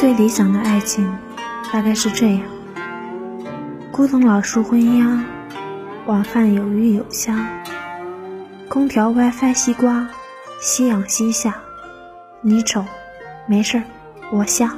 最理想的爱情，大概是这样：古藤老树昏鸦，晚饭有鱼有虾，空调 WiFi 西瓜，夕阳西下。你丑，没事儿，我瞎。